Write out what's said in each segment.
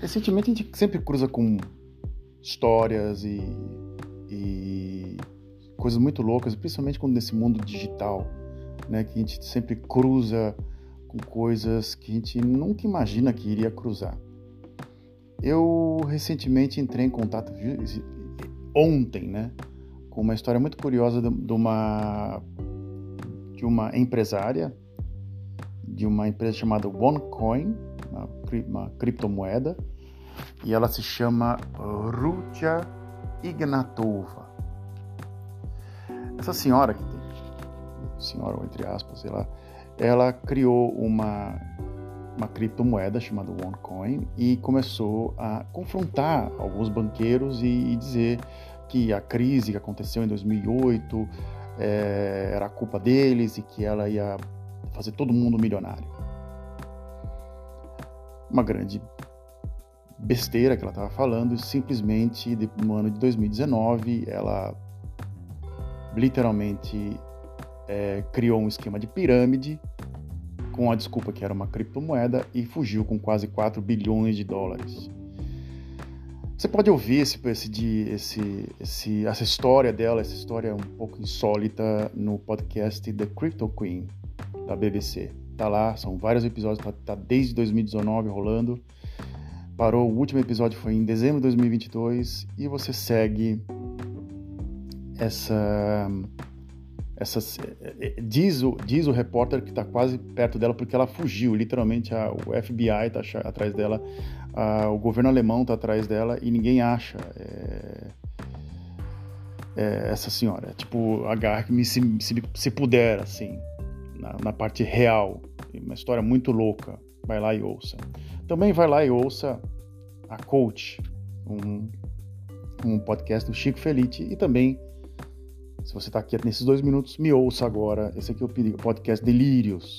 recentemente a gente sempre cruza com histórias e, e coisas muito loucas, principalmente quando nesse mundo digital, né, que a gente sempre cruza com coisas que a gente nunca imagina que iria cruzar. Eu recentemente entrei em contato ontem, né, com uma história muito curiosa de uma de uma empresária de uma empresa chamada OneCoin, uma, uma criptomoeda, e ela se chama Rutia Ignatova. Essa senhora que tem, senhora entre aspas, lá, ela criou uma uma criptomoeda chamada OneCoin e começou a confrontar alguns banqueiros e, e dizer que a crise que aconteceu em 2008 é, eh, era culpa deles e que ela ia fazer todo mundo milionário. Uma grande besteira que ela estava falando, simplesmente no ano de 2019 ela literalmente é, criou um esquema de pirâmide com a desculpa que era uma criptomoeda e fugiu com quase 4 bilhões de dólares. Você pode ouvir esse, esse, esse, esse, essa história dela, essa história um pouco insólita no podcast The Crypto Queen, da BBC. Tá lá, são vários episódios, tá, tá desde 2019 rolando. Parou, o último episódio foi em dezembro de 2022 e você segue essa essa diz o, diz o repórter que está quase perto dela porque ela fugiu literalmente a, o FBI está atrás dela a, o governo alemão está atrás dela e ninguém acha é, é, essa senhora tipo agarre-me se, se, se puder assim na, na parte real. Uma história muito louca. Vai lá e ouça. Também vai lá e ouça a Coach, um, um podcast do Chico Felite. E também, se você está aqui nesses dois minutos, me ouça agora. Esse aqui é o podcast Delírios.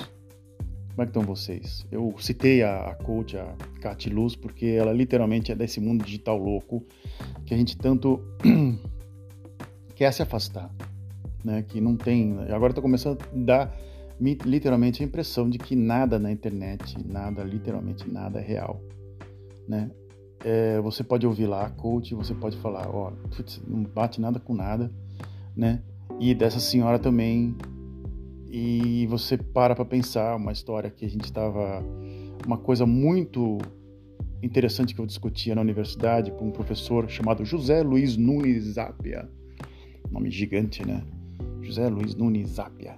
Como é que estão vocês? Eu citei a, a coach, a Cat Luz, porque ela literalmente é desse mundo digital louco que a gente tanto quer se afastar, né? Que não tem. Agora está começando a dar literalmente a impressão de que nada na internet, nada, literalmente nada é real, né? É, você pode ouvir lá, coach, você pode falar, ó, putz, não bate nada com nada, né? E dessa senhora também, e você para para pensar uma história que a gente estava, uma coisa muito interessante que eu discutia na universidade com um professor chamado José Luiz Nunes Zapia, nome gigante, né? José Luiz Nunes Zapia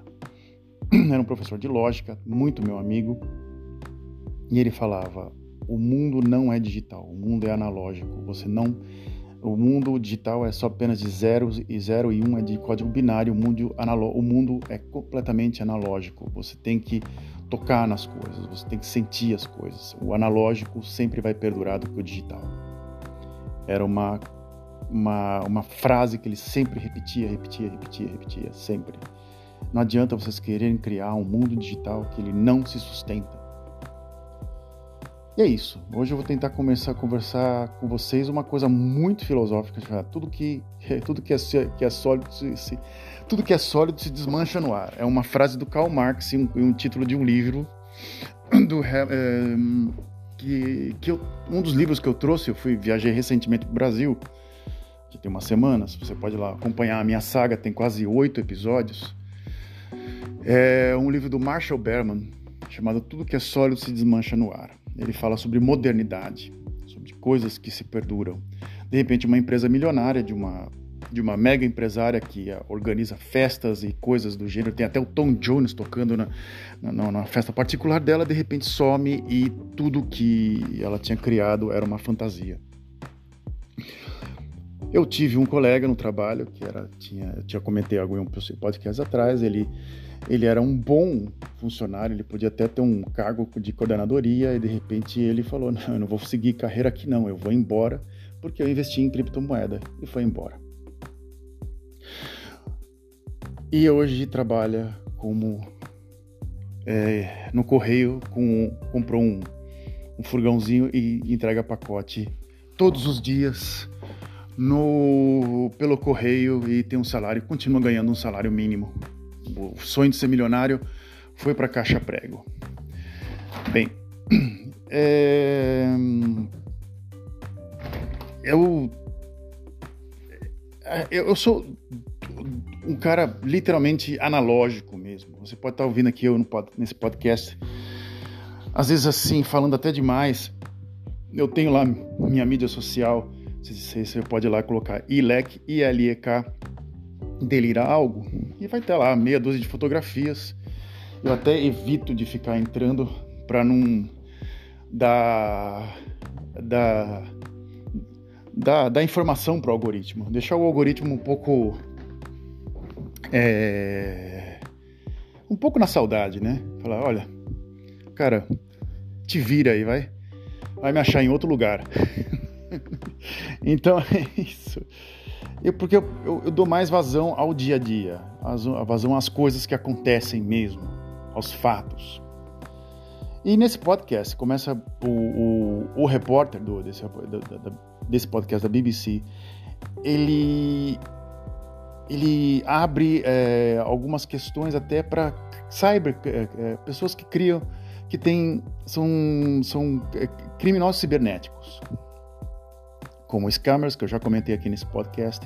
era um professor de lógica, muito meu amigo, e ele falava: o mundo não é digital, o mundo é analógico. Você não, o mundo digital é só apenas de zero e zero e um é de código binário. O mundo, o mundo é completamente analógico. Você tem que tocar nas coisas, você tem que sentir as coisas. O analógico sempre vai perdurar do que o digital. Era uma uma, uma frase que ele sempre repetia, repetia, repetia, repetia, sempre. Não adianta vocês quererem criar um mundo digital que ele não se sustenta. E é isso. Hoje eu vou tentar começar a conversar com vocês uma coisa muito filosófica. Já. Tudo que tudo que é, que é sólido se, tudo que é sólido se desmancha no ar. É uma frase do Karl Marx e um, um, título de um livro do é, que, que eu, um dos livros que eu trouxe. Eu fui viajei recentemente para o Brasil, que tem umas semanas. Você pode ir lá acompanhar a minha saga. Tem quase oito episódios. É um livro do Marshall Berman chamado Tudo que é sólido se desmancha no ar. Ele fala sobre modernidade, sobre coisas que se perduram. De repente, uma empresa milionária de uma de uma mega empresária que organiza festas e coisas do gênero, tem até o Tom Jones tocando na, na, na festa particular dela, de repente some e tudo que ela tinha criado era uma fantasia. Eu tive um colega no trabalho que era tinha eu tinha comentei algo em um podcast atrás, ele ele era um bom funcionário, ele podia até ter um cargo de coordenadoria e de repente ele falou: Não, eu não vou seguir carreira aqui, não, eu vou embora porque eu investi em criptomoeda e foi embora. E hoje trabalha como é, no correio, com, comprou um, um furgãozinho e entrega pacote todos os dias no pelo correio e tem um salário, continua ganhando um salário mínimo o sonho de ser milionário foi para caixa prego. Bem, é... eu, eu, eu sou um cara literalmente analógico mesmo. Você pode estar ouvindo aqui eu nesse podcast, às vezes assim, falando até demais. Eu tenho lá minha mídia social, você pode ir lá colocar ILEC, I-L-E-K, delirar algo, e vai ter lá meia dúzia de fotografias. Eu até evito de ficar entrando para não dar, dar, dar, dar informação para o algoritmo, deixar o algoritmo um pouco é, um pouco na saudade, né? Falar, olha, cara, te vira aí, vai, vai me achar em outro lugar. então é isso. Eu, porque eu, eu, eu, dou mais vazão ao dia a dia, a vazão às coisas que acontecem mesmo, aos fatos. E nesse podcast começa o, o, o repórter do, desse, desse podcast da BBC, ele ele abre é, algumas questões até para cyber é, é, pessoas que criam que tem são são é, criminosos cibernéticos como scammers que eu já comentei aqui nesse podcast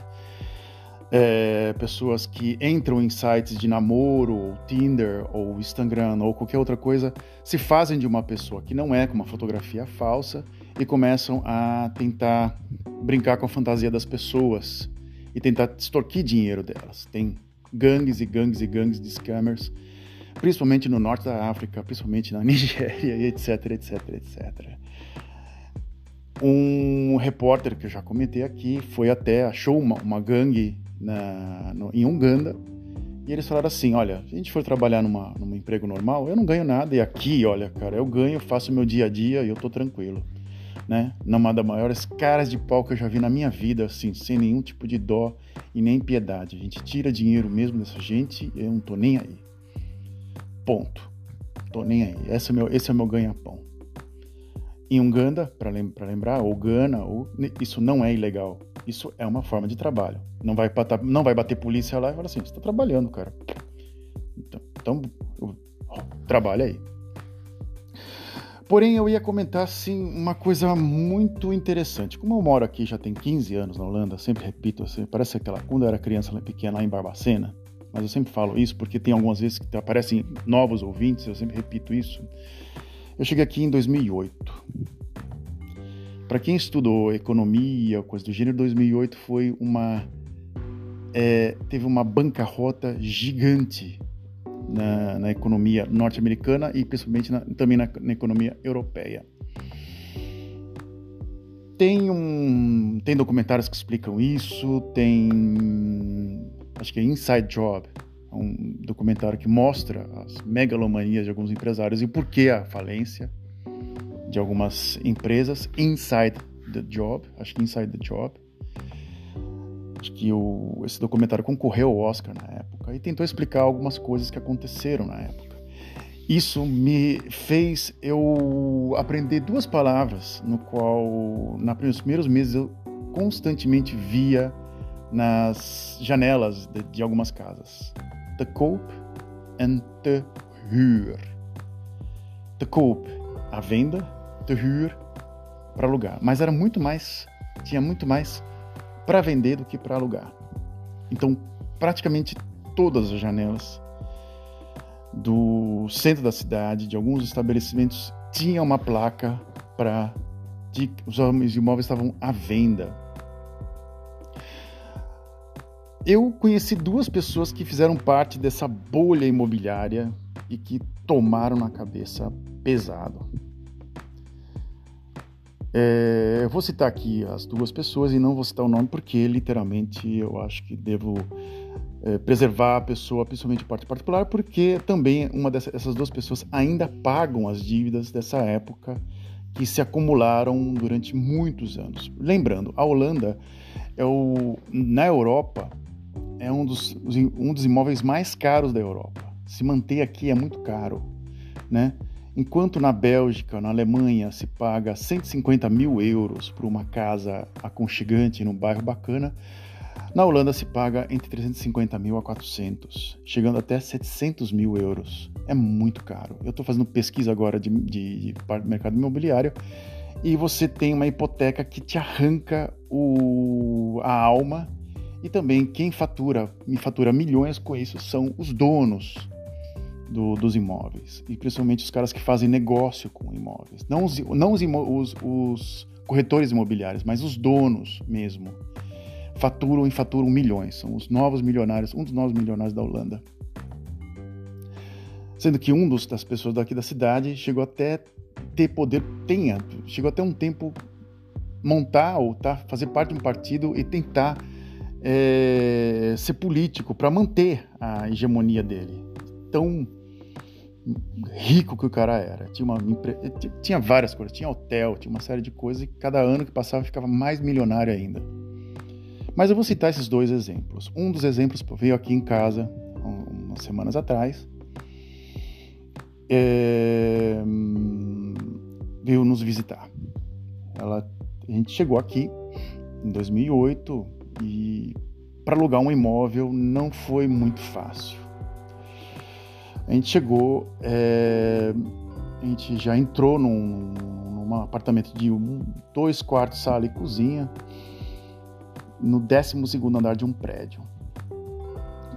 é, pessoas que entram em sites de namoro ou Tinder ou Instagram ou qualquer outra coisa se fazem de uma pessoa que não é com uma fotografia falsa e começam a tentar brincar com a fantasia das pessoas e tentar extorquir dinheiro delas. Tem gangues e gangues e gangues de scammers, principalmente no norte da África, principalmente na Nigéria, etc, etc, etc. Um repórter que eu já comentei aqui foi até, achou uma, uma gangue na, no, em Uganda e eles falaram assim: olha, se a gente for trabalhar numa, num emprego normal, eu não ganho nada, e aqui, olha, cara, eu ganho, faço meu dia a dia e eu tô tranquilo né? Numa das maiores caras de pau que eu já vi na minha vida, assim, sem nenhum tipo de dó e nem piedade. A gente tira dinheiro mesmo dessa gente, eu não tô nem aí. Ponto. Tô nem aí. Esse é meu, esse é meu ganha-pão. Em Uganda, para lembrar, ou Gana, ou, isso não é ilegal. Isso é uma forma de trabalho. Não vai, bater, não vai bater polícia lá e falar assim: você está trabalhando, cara. Então, então trabalha aí. Porém, eu ia comentar assim uma coisa muito interessante. Como eu moro aqui já tem 15 anos na Holanda, sempre repito assim, parece aquela quando eu era criança pequena lá em Barbacena, mas eu sempre falo isso porque tem algumas vezes que aparecem novos ouvintes, eu sempre repito isso. Eu cheguei aqui em 2008. Para quem estudou economia, coisa do gênero, 2008 foi uma é, teve uma bancarrota gigante na, na economia norte-americana e principalmente na, também na, na, economia europeia. Tem, um, tem documentários que explicam isso, tem. Acho que é Inside Job, um documentário que mostra as megalomanias de alguns empresários e por que a falência de algumas empresas. Inside the Job, acho que Inside the Job. Acho que o, esse documentário concorreu ao Oscar na época e tentou explicar algumas coisas que aconteceram na época. Isso me fez eu aprender duas palavras, no qual, nos primeiros meses, eu constantemente via nas janelas de, de algumas casas. Te koop and te huur. Te koop, a venda, te huur, para alugar. Mas era muito mais, tinha muito mais para vender do que para alugar. Então, praticamente todas as janelas do centro da cidade, de alguns estabelecimentos, tinham uma placa para os imóveis estavam à venda. Eu conheci duas pessoas que fizeram parte dessa bolha imobiliária e que tomaram na cabeça pesado. É, eu vou citar aqui as duas pessoas e não vou citar o nome porque literalmente eu acho que devo é, preservar a pessoa, principalmente parte particular, porque também uma dessas duas pessoas ainda pagam as dívidas dessa época que se acumularam durante muitos anos. Lembrando, a Holanda é o na Europa é um dos, um dos imóveis mais caros da Europa. Se manter aqui é muito caro, né? Enquanto na Bélgica, na Alemanha, se paga 150 mil euros por uma casa aconchegante num bairro bacana, na Holanda se paga entre 350 mil a 400, chegando até 700 mil euros. É muito caro. Eu estou fazendo pesquisa agora de, de, de mercado imobiliário e você tem uma hipoteca que te arranca o, a alma e também quem fatura, me fatura milhões com isso são os donos do, dos imóveis. E principalmente os caras que fazem negócio com imóveis, não os, não os, os, os corretores imobiliários, mas os donos mesmo faturam e faturam milhões, são os novos milionários, um dos novos milionários da Holanda. Sendo que um dos, das pessoas daqui da cidade chegou até ter poder, tenha, chegou até um tempo montar ou tá, fazer parte de um partido e tentar é, ser político para manter a hegemonia dele. Tão rico que o cara era. Tinha, uma, tinha várias coisas, tinha hotel, tinha uma série de coisas e cada ano que passava ficava mais milionário ainda. Mas eu vou citar esses dois exemplos. Um dos exemplos veio aqui em casa umas semanas atrás. É, veio nos visitar. Ela, a gente chegou aqui em 2008 e para alugar um imóvel não foi muito fácil. A gente chegou, é, a gente já entrou num, num apartamento de um, dois quartos, sala e cozinha, no 12 andar de um prédio,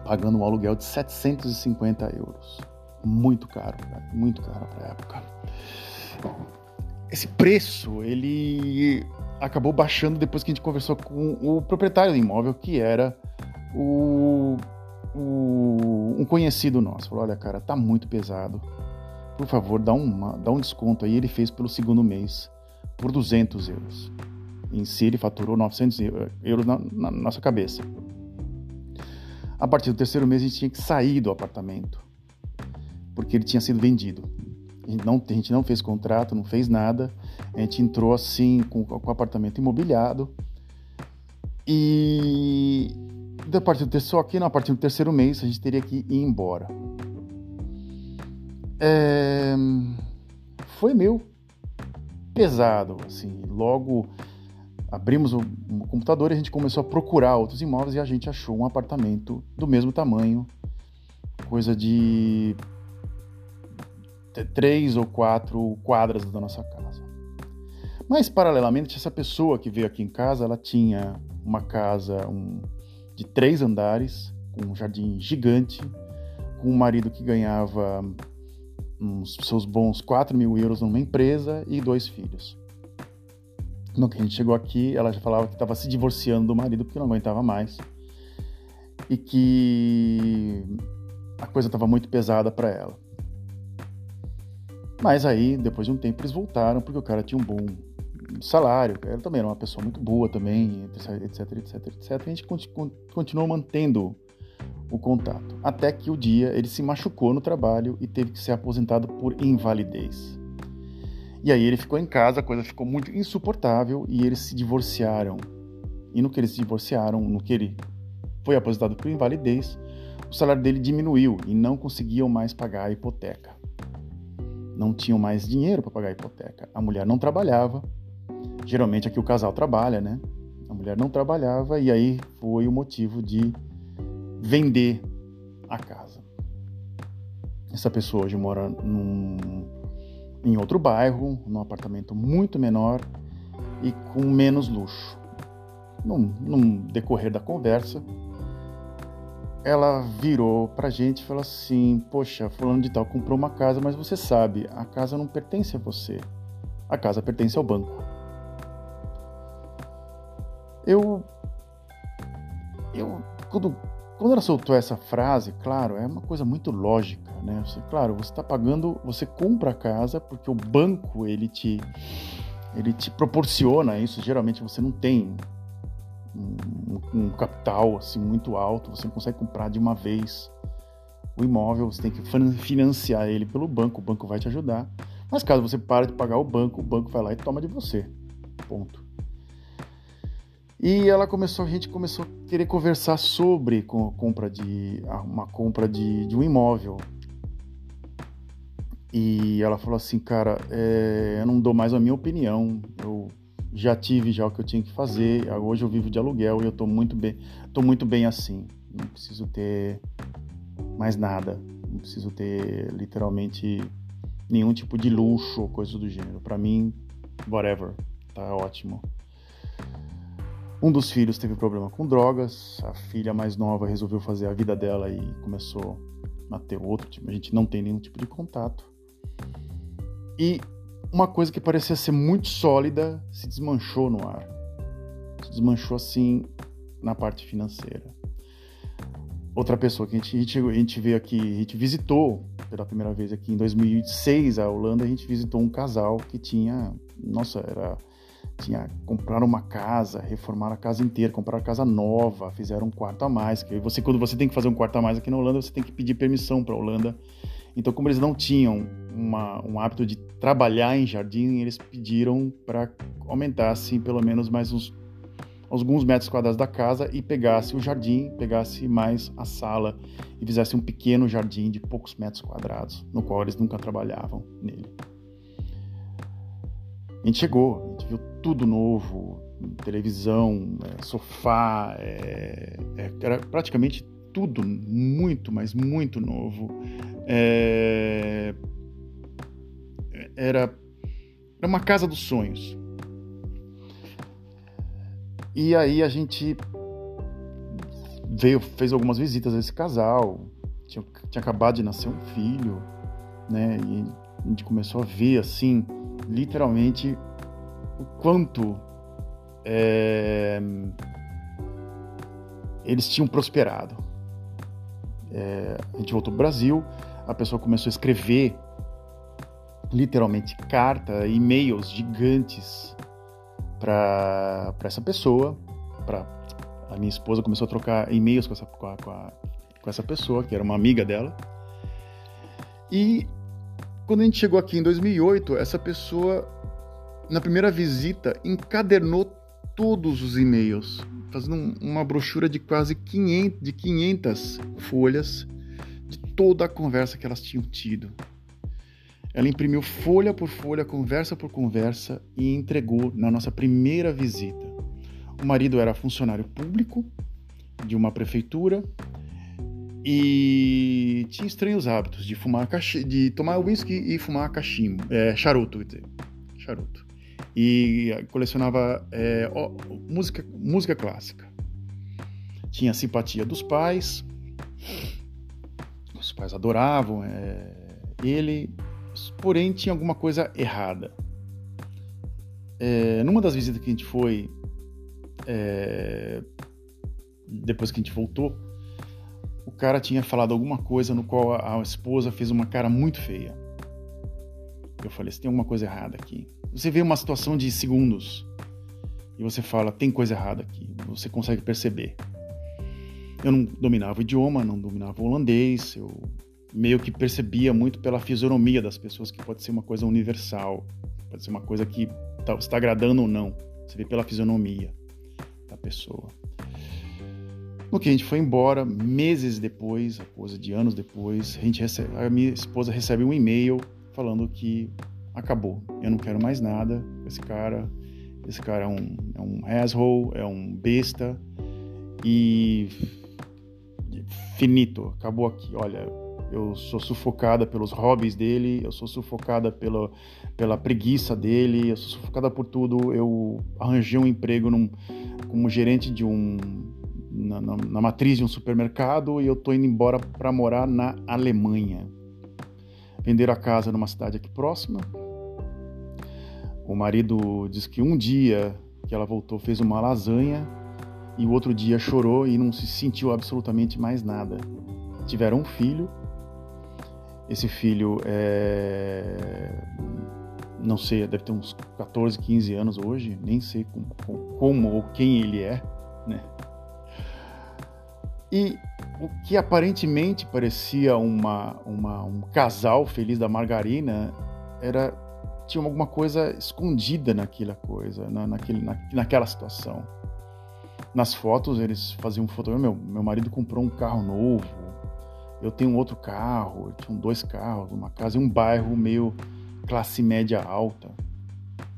pagando um aluguel de 750 euros. Muito caro, muito caro para a época esse preço ele acabou baixando depois que a gente conversou com o proprietário do imóvel, que era o, o um conhecido nosso. Falou: Olha, cara, tá muito pesado. Por favor, dá, uma, dá um desconto aí. Ele fez pelo segundo mês por 200 euros. Em si, ele faturou 900 euros na, na nossa cabeça. A partir do terceiro mês, a gente tinha que sair do apartamento, porque ele tinha sido vendido. Não, a gente não fez contrato, não fez nada. A gente entrou assim com, o apartamento imobiliado. E a partir do só aqui, a do terceiro mês, a gente teria que ir embora. É, foi meio pesado, assim. Logo abrimos o, o computador e a gente começou a procurar outros imóveis e a gente achou um apartamento do mesmo tamanho, coisa de três ou quatro quadras da nossa casa. Mas, paralelamente, essa pessoa que veio aqui em casa, ela tinha uma casa um, de três andares, com um jardim gigante, com um marido que ganhava uns seus bons 4 mil euros numa empresa e dois filhos. No que a gente chegou aqui, ela já falava que estava se divorciando do marido porque não aguentava mais e que a coisa estava muito pesada para ela. Mas aí, depois de um tempo, eles voltaram porque o cara tinha um bom salário, ela também era uma pessoa muito boa também, etc, etc, etc. A gente continuou mantendo o contato. Até que o dia ele se machucou no trabalho e teve que ser aposentado por invalidez. E aí ele ficou em casa, a coisa ficou muito insuportável e eles se divorciaram. E no que eles se divorciaram, no que ele foi aposentado por invalidez, o salário dele diminuiu e não conseguiam mais pagar a hipoteca não tinham mais dinheiro para pagar a hipoteca. A mulher não trabalhava. Geralmente aqui o casal trabalha, né? A mulher não trabalhava e aí foi o motivo de vender a casa. Essa pessoa hoje mora num, em outro bairro, num apartamento muito menor e com menos luxo. Num, num decorrer da conversa, ela virou pra gente e falou assim: Poxa, fulano de tal comprou uma casa, mas você sabe, a casa não pertence a você. A casa pertence ao banco. Eu. Eu. Quando, quando ela soltou essa frase, claro, é uma coisa muito lógica, né? Você, claro, você está pagando, você compra a casa porque o banco ele te, ele te proporciona isso. Geralmente você não tem um, um, capital assim muito alto, você não consegue comprar de uma vez o imóvel, você tem que financiar ele pelo banco, o banco vai te ajudar. Mas caso você pare de pagar o banco, o banco vai lá e toma de você. Ponto. E ela começou, a gente começou a querer conversar sobre com compra de uma compra de, de um imóvel. E ela falou assim, cara, é, eu não dou mais a minha opinião. Eu já tive já o que eu tinha que fazer. Hoje eu vivo de aluguel e eu estou muito bem, tô muito bem assim. Não preciso ter mais nada. Não preciso ter literalmente nenhum tipo de luxo ou coisa do gênero. Para mim whatever, tá ótimo. Um dos filhos teve problema com drogas, a filha mais nova resolveu fazer a vida dela e começou a ter outro tipo, a gente não tem nenhum tipo de contato. E uma coisa que parecia ser muito sólida se desmanchou no ar. Se desmanchou assim na parte financeira. Outra pessoa que a gente, a gente, a gente veio aqui, a gente visitou pela primeira vez aqui em 2006 a Holanda, a gente visitou um casal que tinha, nossa, era tinha comprar uma casa, reformar a casa inteira, comprar a casa nova, fizeram um quarto a mais. Que você quando você tem que fazer um quarto a mais aqui na Holanda, você tem que pedir permissão para a Holanda. Então, como eles não tinham uma, um hábito de trabalhar em jardim, eles pediram para aumentasse pelo menos mais uns alguns metros quadrados da casa e pegasse o jardim, pegasse mais a sala e fizesse um pequeno jardim de poucos metros quadrados, no qual eles nunca trabalhavam nele. A gente chegou, a gente viu tudo novo, televisão, é, sofá, é, é, era praticamente tudo muito, mas muito novo. É, era, era uma casa dos sonhos. E aí a gente veio, fez algumas visitas a esse casal, tinha, tinha acabado de nascer um filho, né? E a gente começou a ver assim literalmente o quanto é, eles tinham prosperado. É, a gente voltou para o Brasil, a pessoa começou a escrever literalmente carta, e-mails gigantes para essa pessoa. Pra, a minha esposa começou a trocar e-mails com essa, com, a, com, a, com essa pessoa, que era uma amiga dela. E quando a gente chegou aqui em 2008, essa pessoa, na primeira visita, encadernou todos os e-mails, fazendo uma brochura de quase 500, de 500 folhas de toda a conversa que elas tinham tido. Ela imprimiu folha por folha, conversa por conversa e entregou na nossa primeira visita. O marido era funcionário público de uma prefeitura e tinha estranhos hábitos de fumar de tomar whisky e fumar cachimbo, é, charuto, quer dizer, charuto. E colecionava é, ó, música, música clássica. Tinha simpatia dos pais, os pais adoravam é, ele, porém tinha alguma coisa errada. É, numa das visitas que a gente foi, é, depois que a gente voltou, o cara tinha falado alguma coisa no qual a, a esposa fez uma cara muito feia. Eu falei, você tem alguma coisa errada aqui. Você vê uma situação de segundos e você fala, tem coisa errada aqui. Você consegue perceber. Eu não dominava o idioma, não dominava o holandês, eu meio que percebia muito pela fisionomia das pessoas que pode ser uma coisa universal, pode ser uma coisa que está tá agradando ou não. Você vê pela fisionomia da pessoa. No que a gente foi embora, meses depois, a coisa de anos depois, a, gente recebe, a minha esposa recebe um e-mail falando que acabou, eu não quero mais nada esse cara, esse cara é um, é um asshole, é um besta e finito, acabou aqui, olha, eu sou sufocada pelos hobbies dele, eu sou sufocada pela, pela preguiça dele, eu sou sufocada por tudo. Eu arranjei um emprego num, como gerente de um na, na, na matriz de um supermercado e eu tô indo embora para morar na Alemanha. Vender a casa numa cidade aqui próxima. O marido diz que um dia que ela voltou fez uma lasanha e o outro dia chorou e não se sentiu absolutamente mais nada. Tiveram um filho. Esse filho é não sei, deve ter uns 14, 15 anos hoje, nem sei como, como ou quem ele é, né? E o que aparentemente parecia uma, uma, um casal feliz da margarina era tinha alguma coisa escondida naquela coisa, na, naquele, na, naquela situação. Nas fotos eles faziam foto. Meu, meu marido comprou um carro novo, eu tenho outro carro, tinham dois carros, uma casa em um bairro meio classe média alta,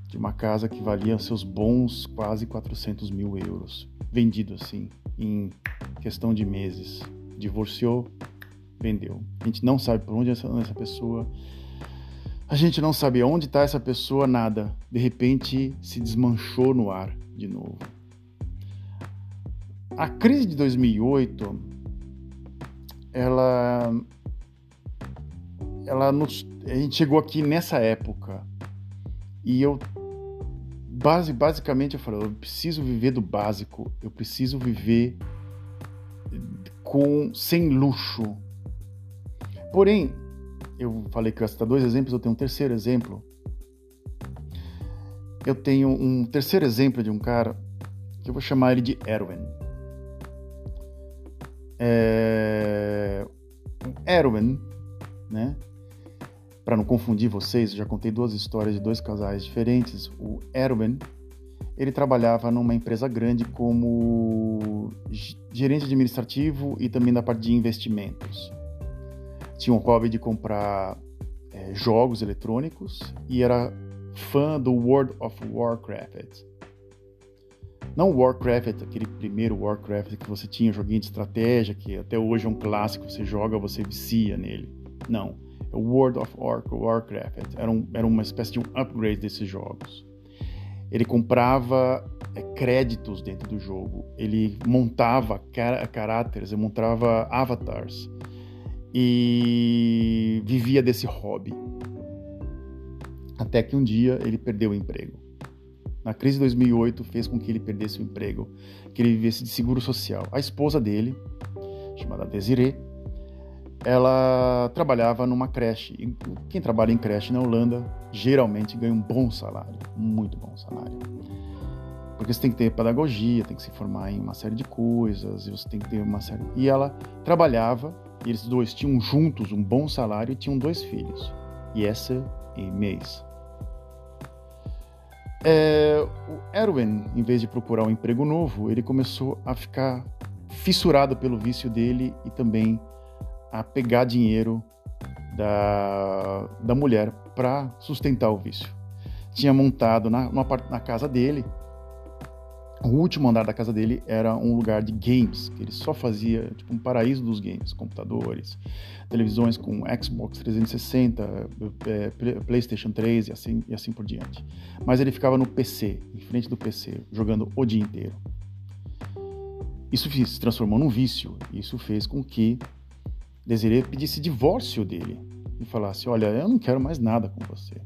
de uma casa que valia seus bons quase 400 mil euros, vendido assim, em questão de meses. Divorciou, vendeu. A gente não sabe por onde essa pessoa A gente não sabe onde está essa pessoa, nada. De repente se desmanchou no ar de novo. A crise de 2008, ela, ela nos, a gente chegou aqui nessa época e eu base, basicamente eu falei, eu preciso viver do básico, eu preciso viver com sem luxo. Porém, eu falei que eu ia citar dois exemplos, eu tenho um terceiro exemplo. Eu tenho um terceiro exemplo de um cara que eu vou chamar ele de Erwin. É... Erwin, né? Para não confundir vocês, já contei duas histórias de dois casais diferentes. O Erwin, ele trabalhava numa empresa grande como gerente administrativo e também da parte de investimentos. Tinha um hobby de comprar é, jogos eletrônicos e era fã do World of Warcraft. Não Warcraft, aquele primeiro Warcraft que você tinha, joguinho de estratégia, que até hoje é um clássico, você joga, você vicia nele. Não, é o World of Warcraft. Era, um, era uma espécie de um upgrade desses jogos. Ele comprava é, créditos dentro do jogo, ele montava car caráteres, ele montava avatars e vivia desse hobby. Até que um dia ele perdeu o emprego na crise de 2008 fez com que ele perdesse o emprego, que ele vivesse de seguro social. A esposa dele, chamada Desiree, ela trabalhava numa creche. E quem trabalha em creche na Holanda geralmente ganha um bom salário, muito bom salário. Porque você tem que ter pedagogia, tem que se formar em uma série de coisas, você tem que ter uma série. E ela trabalhava, e eles dois tinham juntos um bom salário e tinham dois filhos, Yessa e Mace. É, o Erwin, em vez de procurar um emprego novo, ele começou a ficar fissurado pelo vício dele e também a pegar dinheiro da, da mulher para sustentar o vício. Tinha montado na, na casa dele o último andar da casa dele era um lugar de games, que ele só fazia tipo um paraíso dos games, computadores, televisões com Xbox 360, é, PlayStation 3 e assim, e assim por diante. Mas ele ficava no PC, em frente do PC, jogando o dia inteiro. Isso se transformou num vício. Isso fez com que Desiree pedisse divórcio dele e falasse: Olha, eu não quero mais nada com você.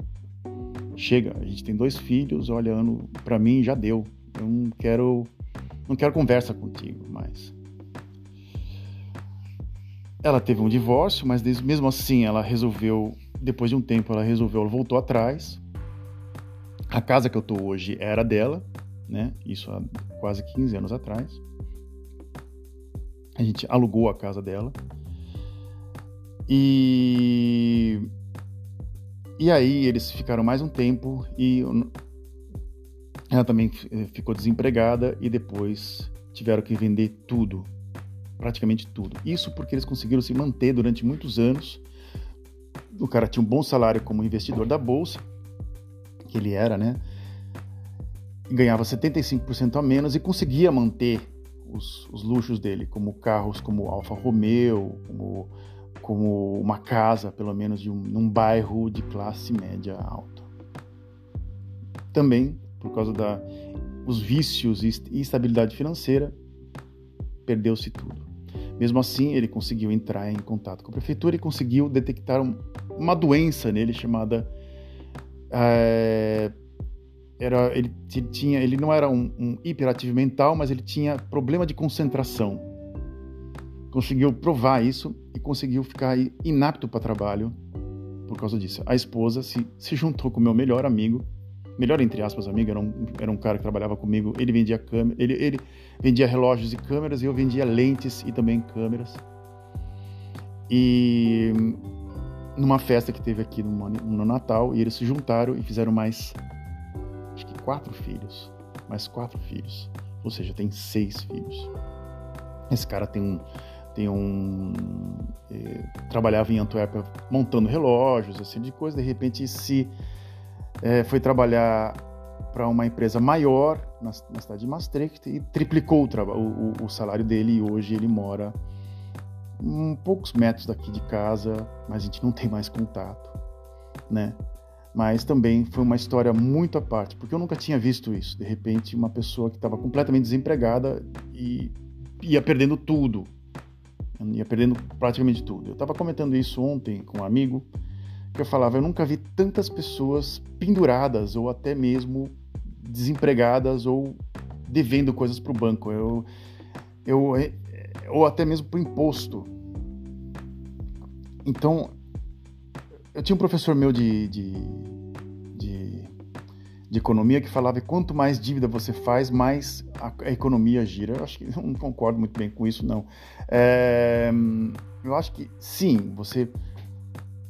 Chega, a gente tem dois filhos, olha, para mim já deu eu não quero, não quero conversa contigo mais. Ela teve um divórcio, mas mesmo assim ela resolveu, depois de um tempo ela resolveu, ela voltou atrás. A casa que eu tô hoje era dela, né? Isso há quase 15 anos atrás. A gente alugou a casa dela. E e aí eles ficaram mais um tempo e ela também eh, ficou desempregada e depois tiveram que vender tudo, praticamente tudo. Isso porque eles conseguiram se manter durante muitos anos. O cara tinha um bom salário como investidor da bolsa, que ele era, né? Ganhava 75% a menos e conseguia manter os, os, luxos dele, como carros como Alfa Romeo, como, como uma casa, pelo menos, de um, num bairro de classe média alta. Também por causa da os vícios e instabilidade financeira, perdeu-se tudo. Mesmo assim, ele conseguiu entrar em contato com a prefeitura e conseguiu detectar uma doença nele chamada é, era ele tinha ele não era um, um hiperativo mental, mas ele tinha problema de concentração. Conseguiu provar isso e conseguiu ficar inapto para trabalho por causa disso. A esposa se, se juntou com o meu melhor amigo melhor entre aspas amigo, era um, era um cara que trabalhava comigo, ele vendia câmera, ele, ele vendia relógios e câmeras e eu vendia lentes e também câmeras. E numa festa que teve aqui no, no Natal, e eles se juntaram e fizeram mais acho que quatro filhos, mais quatro filhos, ou seja, tem seis filhos. Esse cara tem um tem um eh, trabalhava em Antuérpia montando relógios, assim de coisa, de repente se é, foi trabalhar para uma empresa maior na, na, cidade de Maastricht e triplicou o, o, o, salário dele e hoje ele mora um poucos metros daqui de casa, mas a gente não tem mais contato. né? Mas também foi uma história muito à parte, porque eu nunca tinha visto isso. De repente, uma pessoa que estava completamente desempregada e ia perdendo tudo, ia perdendo praticamente tudo. Eu estava comentando isso ontem com um amigo, que eu falava, eu nunca vi tantas pessoas penduradas ou até mesmo desempregadas ou devendo coisas para o banco. Eu, eu, ou até mesmo para o imposto. Então, eu tinha um professor meu de, de, de, de economia que falava que quanto mais dívida você faz, mais a, a, economia gira. Eu acho que não concordo muito bem com isso, não. É, eu acho que sim, você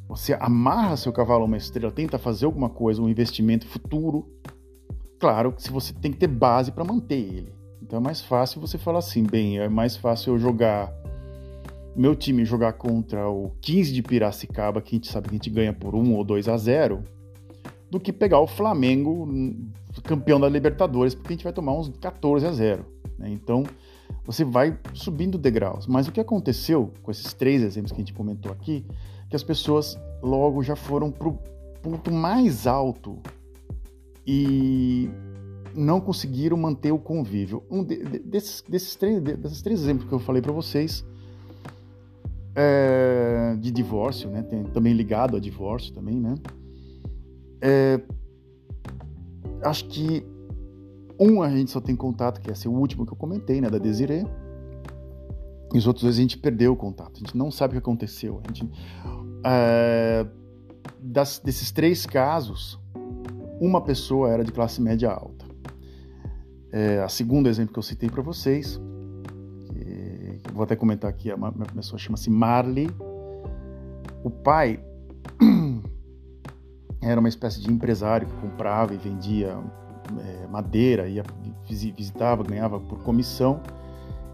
você amarra seu cavalo a uma estrela, tenta fazer alguma coisa, um investimento futuro. Claro que se você tem que ter base para manter ele. Então é mais fácil você falar assim, bem, é mais fácil eu jogar meu time jogar contra o 15 de Piracicaba, que a gente sabe que a gente ganha por 1 ou 2 a 0, do que pegar o Flamengo campeão da Libertadores, porque a gente vai tomar uns 14 a 0. Né? Então você vai subindo degraus. Mas o que aconteceu com esses três exemplos que a gente comentou aqui que as pessoas logo já foram para o ponto mais alto e não conseguiram manter o convívio. Um de, de, desses, desses, três, desses três exemplos que eu falei para vocês, é, de divórcio, né? Tem, também ligado a divórcio também, né? É, acho que um a gente só tem contato, que é o último que eu comentei, né? Da Desiree e os outros dois a gente perdeu o contato, a gente não sabe o que aconteceu. A gente, é, das, desses três casos, uma pessoa era de classe média alta. É, a segunda exemplo que eu citei para vocês, que, que vou até comentar aqui, uma, uma pessoa chama-se Marley. O pai era uma espécie de empresário que comprava e vendia é, madeira, ia, visitava, ganhava por comissão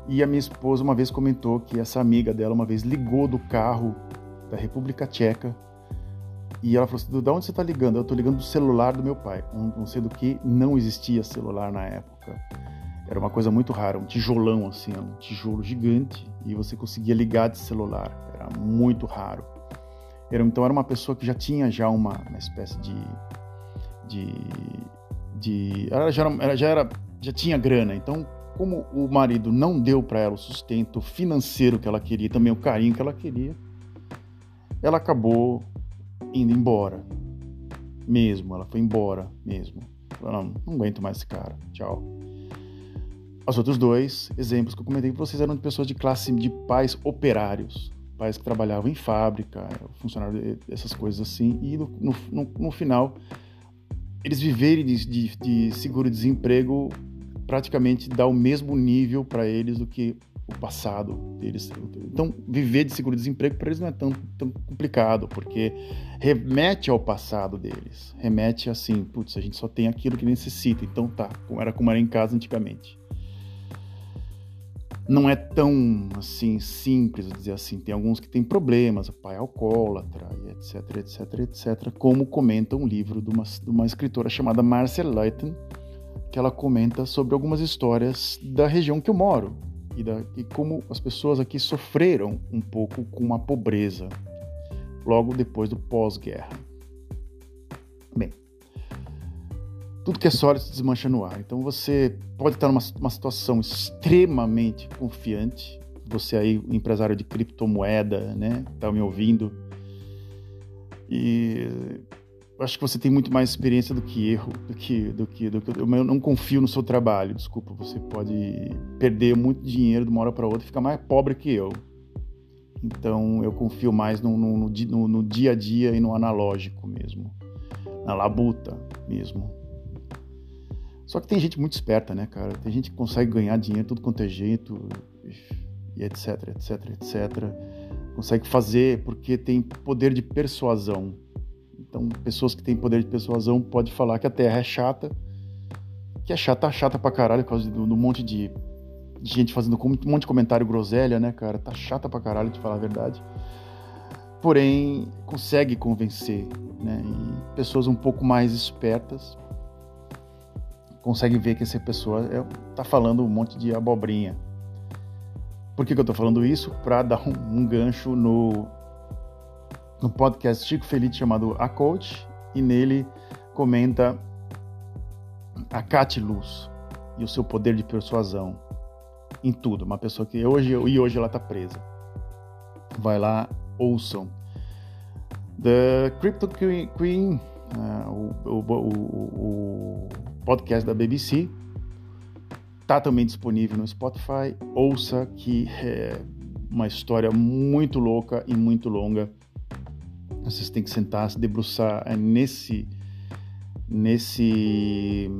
e a minha esposa uma vez comentou que essa amiga dela uma vez ligou do carro da República Tcheca e ela falou assim: "Da onde você está ligando?" Eu estou ligando do celular do meu pai. Não sei do que não existia celular na época. Era uma coisa muito rara, um tijolão assim, um tijolo gigante e você conseguia ligar de celular. Era muito raro. Era, então era uma pessoa que já tinha já uma, uma espécie de de, de ela já era, já era já tinha grana. Então como o marido não deu para ela o sustento financeiro que ela queria, também o carinho que ela queria, ela acabou indo embora. Mesmo, ela foi embora mesmo. Falou, não, não aguento mais esse cara, tchau. Os outros dois exemplos que eu comentei com vocês eram de pessoas de classe de pais operários, pais que trabalhavam em fábrica, funcionários, essas coisas assim, e no, no, no final eles viverem de, de, de seguro-desemprego praticamente dá o mesmo nível para eles do que o passado deles. Então, viver de seguro-desemprego para eles não é tão, tão complicado, porque remete ao passado deles. Remete assim, putz, a gente só tem aquilo que necessita, então tá, como era como era em casa antigamente. Não é tão assim simples dizer assim. Tem alguns que têm problemas, o pai é alcoólatra, etc, etc, etc. Como comenta um livro de uma, de uma escritora chamada Marcia Leighton, que ela comenta sobre algumas histórias da região que eu moro e, da, e como as pessoas aqui sofreram um pouco com a pobreza logo depois do pós-guerra. Bem, tudo que é sólido se desmancha no ar. Então você pode estar numa uma situação extremamente confiante. Você aí, empresário de criptomoeda, né? Tá me ouvindo. E acho que você tem muito mais experiência do que erro, do que, do que, do que eu não confio no seu trabalho. Desculpa, você pode perder muito dinheiro de uma hora para outra e ficar mais pobre que eu. Então eu confio mais no, no, no, no dia a dia e no analógico mesmo, na labuta mesmo. Só que tem gente muito esperta, né, cara? Tem gente que consegue ganhar dinheiro tudo quanto é jeito, e etc, etc, etc. Consegue fazer porque tem poder de persuasão então, pessoas que têm poder de persuasão pode falar que a Terra é chata, que é chata, chata pra caralho por causa do, do monte de, de, gente fazendo um monte de comentário groselha, né, cara? Tá chata pra caralho, de falar a verdade. Porém, consegue convencer, né? E pessoas um pouco mais espertas conseguem ver que essa pessoa é, tá falando um monte de abobrinha. Por que, que eu tô falando isso? Para dar um, um gancho no um podcast Chico Feliz chamado A Coach e nele comenta a Cate Luz e o seu poder de persuasão em tudo. Uma pessoa que hoje e hoje ela está presa. Vai lá, ouçam. The Crypto Queen, uh, o, o, o podcast da BBC, está também disponível no Spotify. Ouça que é uma história muito louca e muito longa. Vocês têm que sentar, se debruçar é, nesse nesse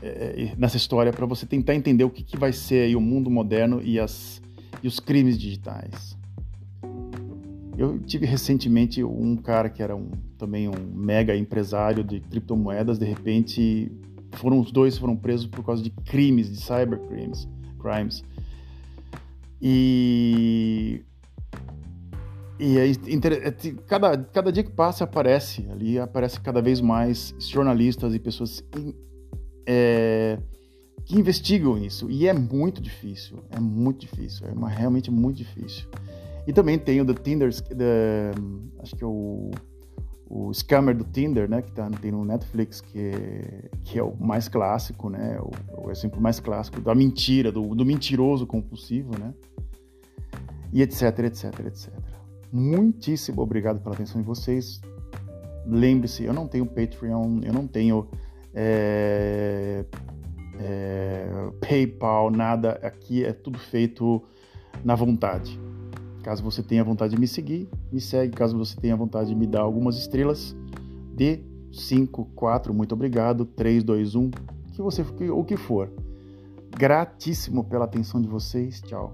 é, é, nessa história para você tentar entender o que, que vai ser o mundo moderno e, as, e os crimes digitais. Eu tive recentemente um cara que era um, também um mega empresário de criptomoedas, de repente foram os dois foram presos por causa de crimes, de cybercrimes, crimes. E e é, é cada, cada dia que passa aparece ali, aparece cada vez mais jornalistas e pessoas é, que investigam isso. E é muito difícil, é muito difícil, é uma, realmente muito difícil. E também tem o The Tinder, the, acho que é o, o Scammer do Tinder, né, que tá, tem no Netflix, que é, que é o mais clássico, né, o, o exemplo mais clássico da mentira, do, do mentiroso compulsivo, né, e etc, etc, etc. Muitíssimo obrigado pela atenção de vocês. Lembre-se, eu não tenho Patreon, eu não tenho é, é, PayPal, nada. Aqui é tudo feito na vontade. Caso você tenha vontade de me seguir, me segue. Caso você tenha vontade de me dar algumas estrelas, dê 5, 4, muito obrigado, 3, 2, 1, que você, o que for. Gratíssimo pela atenção de vocês. Tchau.